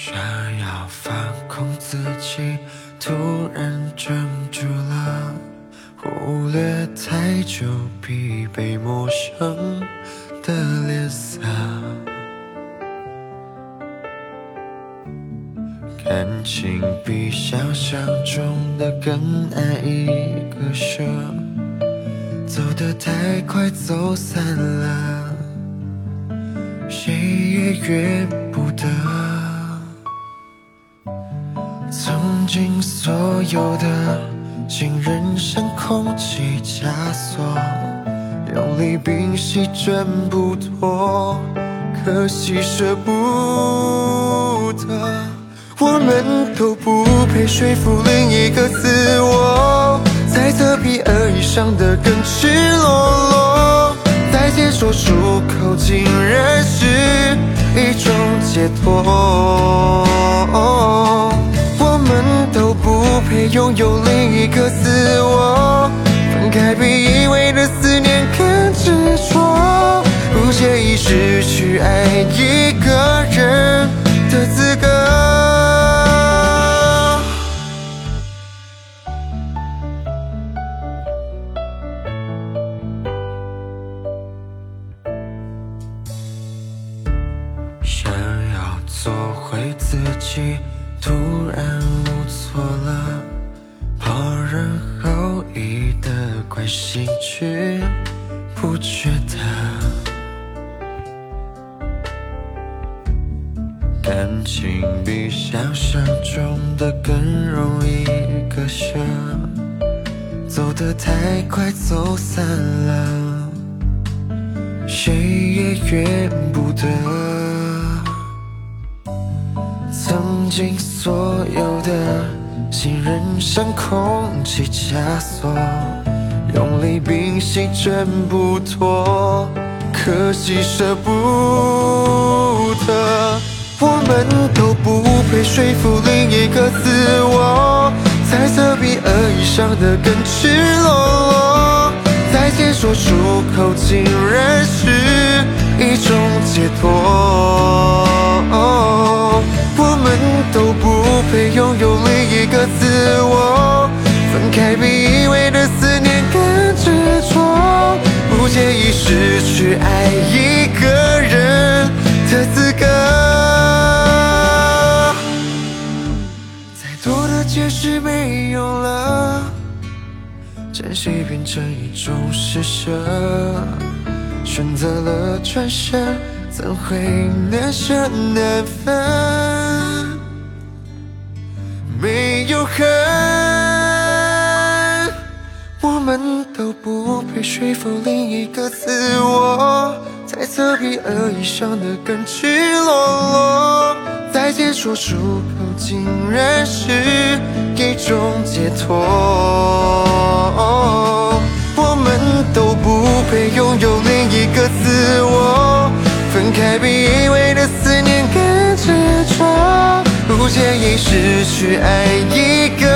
想要放空自己，突然怔住了，忽略太久疲惫陌生的脸色。感情比想象中的更难以割舍，走得太快，走散了，谁也怨不得。曾经所有的信任，像空气枷锁，用力屏息挣不脱，可惜舍不得。我们都不配说服另一个自我，猜测比恶意伤得更赤裸裸。再见说出口，竟然是一种解脱。有另一个自我，分开比依偎的思念更执着，不介意失去爱一个人的资格。想要做回自己，突然无措了。人后意的关心，却不觉得。感情比想象中的更容易割舍，走得太快，走散了，谁也怨不得。曾经所有的信任，像空气枷锁，用力屏息挣不脱，可惜舍不得。我们都不配说服另一个自我，猜测比恶意伤得更赤裸裸。再见说出口，失去爱一个人的资格。再多的解释没用了，珍惜变成一种施舍，选择了转身，怎会难舍难分？没有恨，们都不配说服另一个自我，猜测比恶意伤得更赤裸裸。再见说出口，竟然是一种解脱。我们都不配拥有另一个自我，分开比依偎的思念更执着，不介意失去爱一个